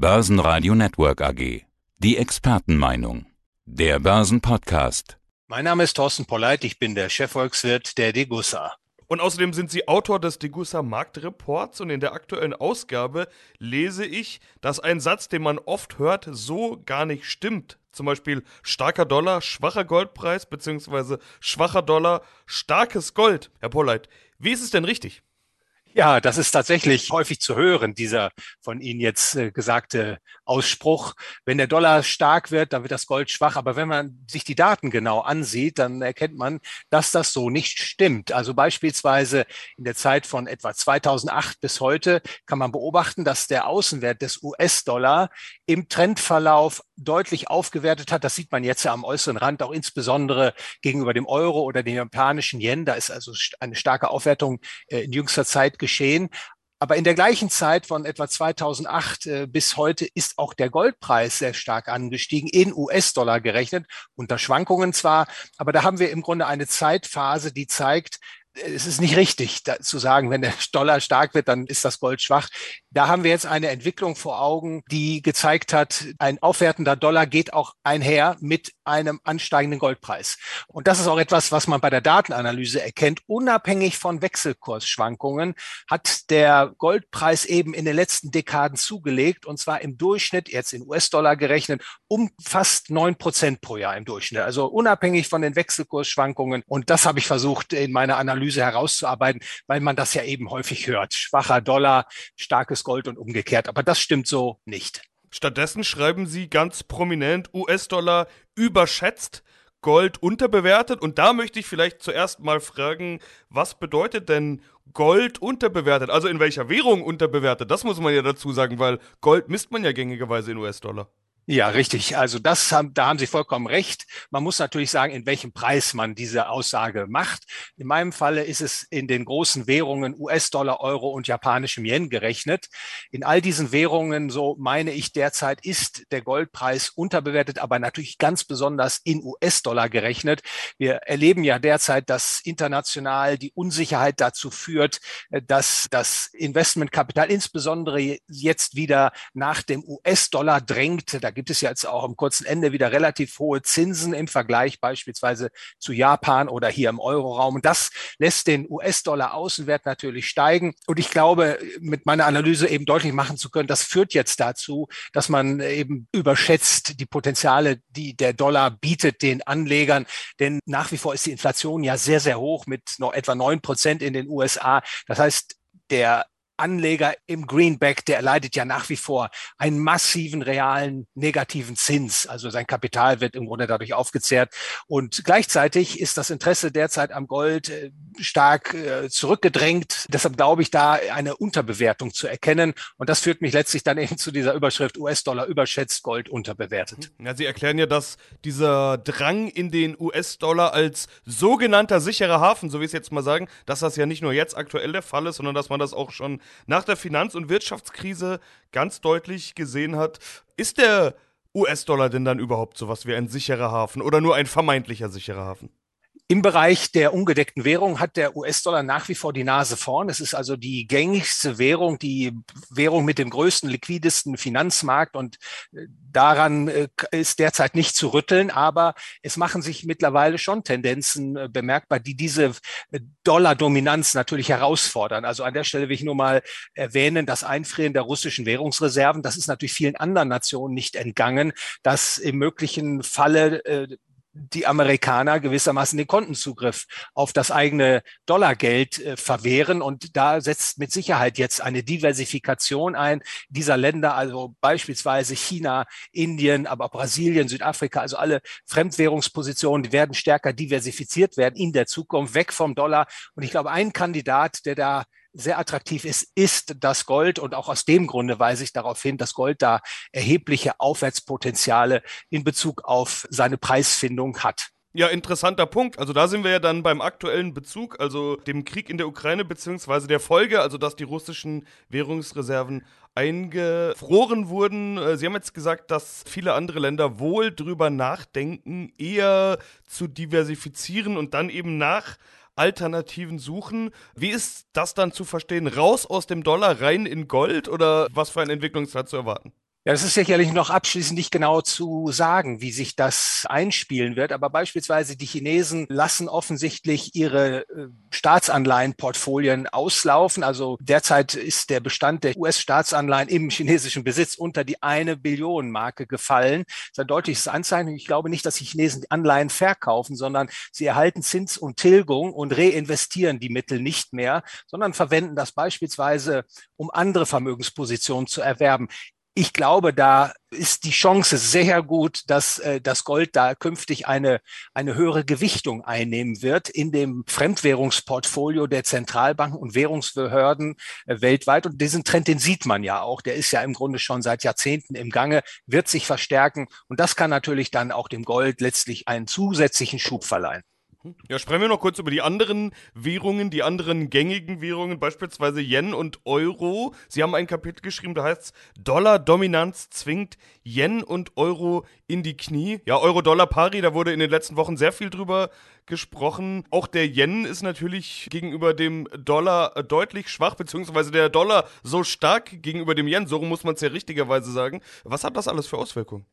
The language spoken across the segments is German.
Börsenradio Network AG. Die Expertenmeinung. Der Börsenpodcast. Mein Name ist Thorsten Polleit, ich bin der Chefvolkswirt der Degussa. Und außerdem sind Sie Autor des Degussa Marktreports und in der aktuellen Ausgabe lese ich, dass ein Satz, den man oft hört, so gar nicht stimmt. Zum Beispiel starker Dollar, schwacher Goldpreis, beziehungsweise schwacher Dollar, starkes Gold. Herr Polleit, wie ist es denn richtig? Ja, das ist tatsächlich häufig zu hören, dieser von Ihnen jetzt äh, gesagte Ausspruch. Wenn der Dollar stark wird, dann wird das Gold schwach. Aber wenn man sich die Daten genau ansieht, dann erkennt man, dass das so nicht stimmt. Also beispielsweise in der Zeit von etwa 2008 bis heute kann man beobachten, dass der Außenwert des US-Dollar im Trendverlauf deutlich aufgewertet hat. Das sieht man jetzt ja am äußeren Rand, auch insbesondere gegenüber dem Euro oder dem japanischen Yen. Da ist also eine starke Aufwertung äh, in jüngster Zeit geschehen. Aber in der gleichen Zeit von etwa 2008 äh, bis heute ist auch der Goldpreis sehr stark angestiegen, in US-Dollar gerechnet, unter Schwankungen zwar, aber da haben wir im Grunde eine Zeitphase, die zeigt, es ist nicht richtig da, zu sagen, wenn der Dollar stark wird, dann ist das Gold schwach. Da haben wir jetzt eine Entwicklung vor Augen, die gezeigt hat, ein aufwertender Dollar geht auch einher mit einem ansteigenden Goldpreis. Und das ist auch etwas, was man bei der Datenanalyse erkennt. Unabhängig von Wechselkursschwankungen hat der Goldpreis eben in den letzten Dekaden zugelegt und zwar im Durchschnitt, jetzt in US-Dollar gerechnet, um fast neun Prozent pro Jahr im Durchschnitt. Also unabhängig von den Wechselkursschwankungen. Und das habe ich versucht in meiner Analyse herauszuarbeiten, weil man das ja eben häufig hört. Schwacher Dollar, starkes Gold und umgekehrt. Aber das stimmt so nicht. Stattdessen schreiben sie ganz prominent US-Dollar überschätzt. Gold unterbewertet. Und da möchte ich vielleicht zuerst mal fragen, was bedeutet denn Gold unterbewertet? Also in welcher Währung unterbewertet? Das muss man ja dazu sagen, weil Gold misst man ja gängigerweise in US-Dollar. Ja, richtig. Also das haben, da haben Sie vollkommen recht. Man muss natürlich sagen, in welchem Preis man diese Aussage macht. In meinem Falle ist es in den großen Währungen US-Dollar, Euro und japanischem Yen gerechnet. In all diesen Währungen, so meine ich derzeit, ist der Goldpreis unterbewertet, aber natürlich ganz besonders in US-Dollar gerechnet. Wir erleben ja derzeit, dass international die Unsicherheit dazu führt, dass das Investmentkapital insbesondere jetzt wieder nach dem US-Dollar drängt. Da gibt es jetzt auch am kurzen Ende wieder relativ hohe Zinsen im Vergleich beispielsweise zu Japan oder hier im Euroraum. Und das lässt den US-Dollar Außenwert natürlich steigen. Und ich glaube, mit meiner Analyse eben deutlich machen zu können, das führt jetzt dazu, dass man eben überschätzt die Potenziale, die der Dollar bietet den Anlegern. Denn nach wie vor ist die Inflation ja sehr, sehr hoch mit noch etwa neun Prozent in den USA. Das heißt, der Anleger im Greenback, der erleidet ja nach wie vor einen massiven realen negativen Zins. Also sein Kapital wird im Grunde dadurch aufgezehrt. Und gleichzeitig ist das Interesse derzeit am Gold äh, stark äh, zurückgedrängt. Deshalb glaube ich, da eine Unterbewertung zu erkennen. Und das führt mich letztlich dann eben zu dieser Überschrift US-Dollar überschätzt, Gold unterbewertet. Ja, Sie erklären ja, dass dieser Drang in den US-Dollar als sogenannter sicherer Hafen, so wie ich es jetzt mal sagen, dass das ja nicht nur jetzt aktuell der Fall ist, sondern dass man das auch schon nach der Finanz- und Wirtschaftskrise ganz deutlich gesehen hat. Ist der US-Dollar denn dann überhaupt sowas wie ein sicherer Hafen oder nur ein vermeintlicher sicherer Hafen? Im Bereich der ungedeckten Währung hat der US-Dollar nach wie vor die Nase vorn. Es ist also die gängigste Währung, die Währung mit dem größten, liquidesten Finanzmarkt und äh, daran äh, ist derzeit nicht zu rütteln. Aber es machen sich mittlerweile schon Tendenzen äh, bemerkbar, die diese Dollar-Dominanz natürlich herausfordern. Also an der Stelle will ich nur mal erwähnen, das Einfrieren der russischen Währungsreserven, das ist natürlich vielen anderen Nationen nicht entgangen, dass im möglichen Falle die Amerikaner gewissermaßen den Kontenzugriff auf das eigene Dollargeld äh, verwehren. Und da setzt mit Sicherheit jetzt eine Diversifikation ein dieser Länder, also beispielsweise China, Indien, aber auch Brasilien, Südafrika, also alle Fremdwährungspositionen, werden stärker diversifiziert werden in der Zukunft, weg vom Dollar. Und ich glaube, ein Kandidat, der da sehr attraktiv ist, ist das Gold. Und auch aus dem Grunde weise ich darauf hin, dass Gold da erhebliche Aufwärtspotenziale in Bezug auf seine Preisfindung hat. Ja, interessanter Punkt. Also da sind wir ja dann beim aktuellen Bezug, also dem Krieg in der Ukraine beziehungsweise der Folge, also dass die russischen Währungsreserven eingefroren wurden. Äh, Sie haben jetzt gesagt, dass viele andere Länder wohl drüber nachdenken, eher zu diversifizieren und dann eben nach Alternativen suchen. Wie ist das dann zu verstehen? Raus aus dem Dollar, rein in Gold oder was für eine Entwicklung ist da zu erwarten? Ja, es ist sicherlich noch abschließend nicht genau zu sagen, wie sich das einspielen wird. Aber beispielsweise die Chinesen lassen offensichtlich ihre äh, Staatsanleihenportfolien auslaufen. Also derzeit ist der Bestand der US-Staatsanleihen im chinesischen Besitz unter die eine Billion Marke gefallen. Das ist ein deutliches Anzeichen. Ich glaube nicht, dass die Chinesen die Anleihen verkaufen, sondern sie erhalten Zins und Tilgung und reinvestieren die Mittel nicht mehr, sondern verwenden das beispielsweise, um andere Vermögenspositionen zu erwerben ich glaube, da ist die Chance sehr gut, dass äh, das Gold da künftig eine, eine höhere Gewichtung einnehmen wird in dem Fremdwährungsportfolio der Zentralbanken und Währungsbehörden äh, weltweit. Und diesen Trend, den sieht man ja auch. Der ist ja im Grunde schon seit Jahrzehnten im Gange, wird sich verstärken. Und das kann natürlich dann auch dem Gold letztlich einen zusätzlichen Schub verleihen. Ja, sprechen wir noch kurz über die anderen Währungen, die anderen gängigen Währungen, beispielsweise Yen und Euro. Sie haben ein Kapitel geschrieben, da heißt es, Dollar-Dominanz zwingt Yen und Euro in die Knie. Ja, Euro-Dollar-Pari, da wurde in den letzten Wochen sehr viel drüber gesprochen. Auch der Yen ist natürlich gegenüber dem Dollar deutlich schwach, beziehungsweise der Dollar so stark gegenüber dem Yen, so muss man es ja richtigerweise sagen. Was hat das alles für Auswirkungen?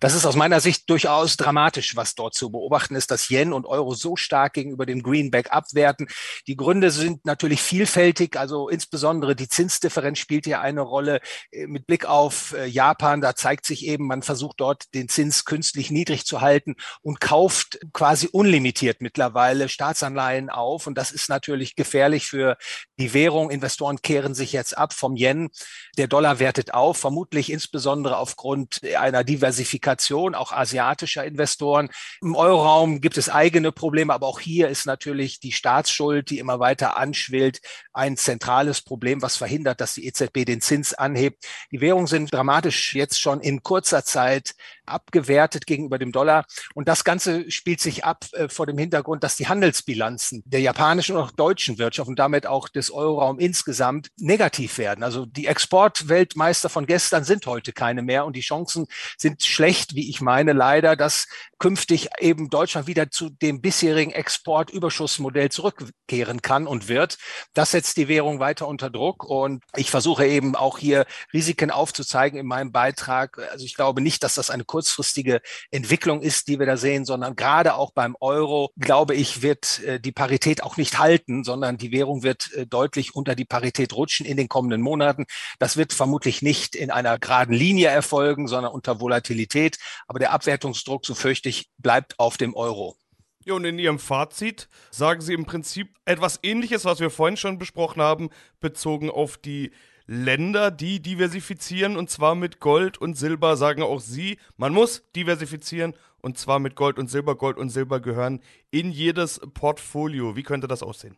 Das ist aus meiner Sicht durchaus dramatisch, was dort zu beobachten ist, dass Yen und Euro so stark gegenüber dem Greenback abwerten. Die Gründe sind natürlich vielfältig, also insbesondere die Zinsdifferenz spielt hier eine Rolle. Äh, mit Blick auf äh, Japan, da zeigt sich eben, man versucht dort den Zins künstlich niedrig zu halten und kauft quasi unlimitiert mittlerweile Staatsanleihen auf. Und das ist natürlich gefährlich für die Währung. Investoren kehren sich jetzt ab vom Yen. Der Dollar wertet auf, vermutlich insbesondere aufgrund einer Diversifizierung Diversifikation auch asiatischer Investoren. Im Euroraum gibt es eigene Probleme, aber auch hier ist natürlich die Staatsschuld, die immer weiter anschwillt, ein zentrales Problem, was verhindert, dass die EZB den Zins anhebt. Die Währungen sind dramatisch jetzt schon in kurzer Zeit abgewertet gegenüber dem Dollar. Und das Ganze spielt sich ab äh, vor dem Hintergrund, dass die Handelsbilanzen der japanischen und auch deutschen Wirtschaft und damit auch des Euroraum insgesamt negativ werden. Also die Exportweltmeister von gestern sind heute keine mehr und die Chancen sind schlecht, wie ich meine, leider, dass künftig eben Deutschland wieder zu dem bisherigen Exportüberschussmodell zurückkehren kann und wird. Das setzt die Währung weiter unter Druck und ich versuche eben auch hier Risiken aufzuzeigen in meinem Beitrag. Also ich glaube nicht, dass das eine kurzfristige Entwicklung ist, die wir da sehen, sondern gerade auch beim Euro, glaube ich, wird äh, die Parität auch nicht halten, sondern die Währung wird äh, deutlich unter die Parität rutschen in den kommenden Monaten. Das wird vermutlich nicht in einer geraden Linie erfolgen, sondern unter Volatilität. Aber der Abwertungsdruck, so fürchte ich, bleibt auf dem Euro. Ja, und in Ihrem Fazit sagen Sie im Prinzip etwas Ähnliches, was wir vorhin schon besprochen haben, bezogen auf die Länder, die diversifizieren und zwar mit Gold und Silber, sagen auch Sie. Man muss diversifizieren und zwar mit Gold und Silber. Gold und Silber gehören in jedes Portfolio. Wie könnte das aussehen?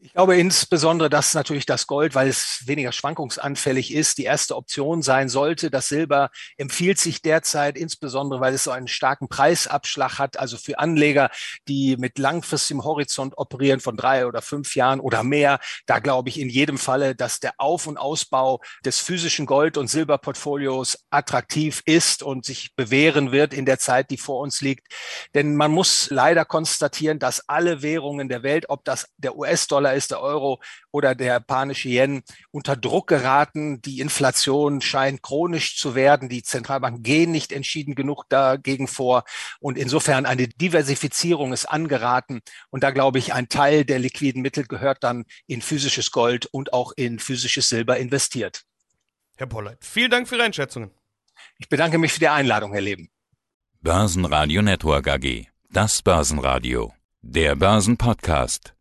Ich glaube insbesondere, dass natürlich das Gold, weil es weniger schwankungsanfällig ist, die erste Option sein sollte. Das Silber empfiehlt sich derzeit insbesondere, weil es so einen starken Preisabschlag hat. Also für Anleger, die mit langfristigem Horizont operieren von drei oder fünf Jahren oder mehr, da glaube ich in jedem Falle, dass der Auf- und Ausbau des physischen Gold- und Silberportfolios attraktiv ist und sich bewähren wird in der Zeit, die vor uns liegt. Denn man muss leider konstatieren, dass alle Währungen der Welt, ob das der US-Dollar US-Dollar ist, der Euro oder der japanische Yen unter Druck geraten. Die Inflation scheint chronisch zu werden. Die Zentralbanken gehen nicht entschieden genug dagegen vor. Und insofern eine Diversifizierung ist angeraten. Und da glaube ich, ein Teil der liquiden Mittel gehört dann in physisches Gold und auch in physisches Silber investiert. Herr Polleit, vielen Dank für Ihre Einschätzungen. Ich bedanke mich für die Einladung, Herr Leben. Börsenradio Network AG. Das Börsenradio. Der Börsenpodcast.